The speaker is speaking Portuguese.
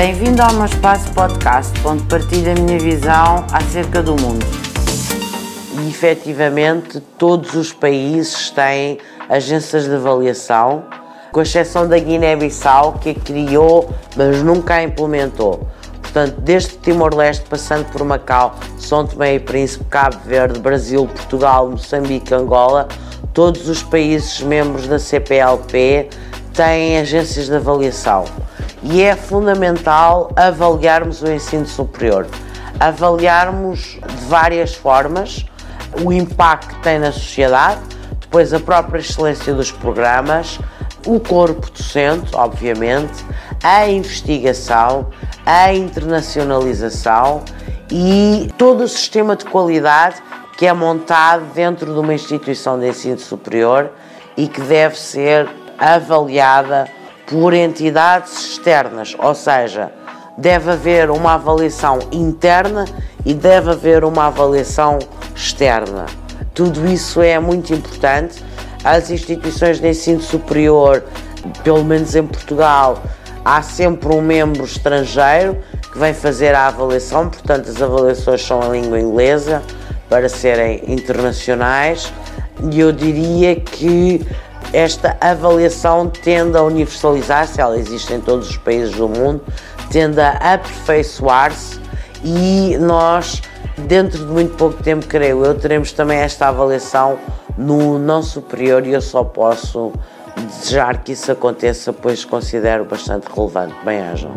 Bem-vindo ao meu espaço podcast, onde partilho a minha visão acerca do mundo. E efetivamente, todos os países têm agências de avaliação, com exceção da Guiné-Bissau, que a criou, mas nunca a implementou. Portanto, desde Timor-Leste, passando por Macau, São Tomé e Príncipe, Cabo Verde, Brasil, Portugal, Moçambique, Angola, todos os países membros da CPLP têm agências de avaliação. E é fundamental avaliarmos o ensino superior. Avaliarmos de várias formas o impacto que tem na sociedade, depois a própria excelência dos programas, o corpo docente, obviamente, a investigação, a internacionalização e todo o sistema de qualidade que é montado dentro de uma instituição de ensino superior e que deve ser avaliada por entidades externas, ou seja, deve haver uma avaliação interna e deve haver uma avaliação externa. Tudo isso é muito importante. As instituições de ensino superior, pelo menos em Portugal, há sempre um membro estrangeiro que vem fazer a avaliação, portanto, as avaliações são em língua inglesa para serem internacionais. E eu diria que esta avaliação tende a universalizar-se, ela existe em todos os países do mundo, tende a aperfeiçoar-se e nós, dentro de muito pouco tempo, creio eu, teremos também esta avaliação no não superior e eu só posso desejar que isso aconteça, pois considero bastante relevante. Bem-ajam.